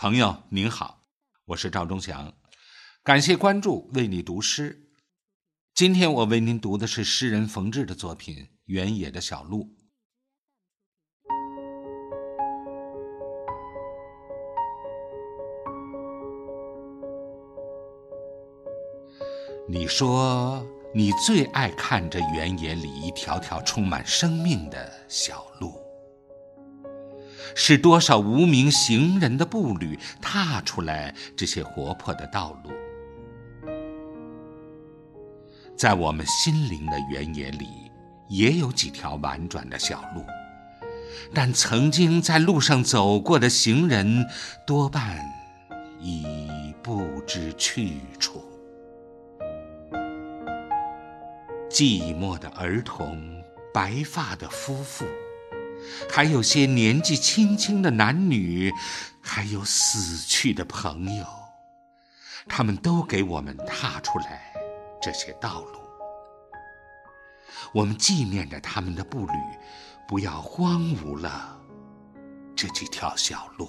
朋友您好，我是赵忠祥，感谢关注，为你读诗。今天我为您读的是诗人冯至的作品《原野的小路》。你说你最爱看这原野里一条条充满生命的小路。是多少无名行人的步履踏出来这些活泼的道路，在我们心灵的原野里，也有几条婉转的小路，但曾经在路上走过的行人，多半已不知去处。寂寞的儿童，白发的夫妇。还有些年纪轻轻的男女，还有死去的朋友，他们都给我们踏出来这些道路。我们纪念着他们的步履，不要荒芜了这几条小路。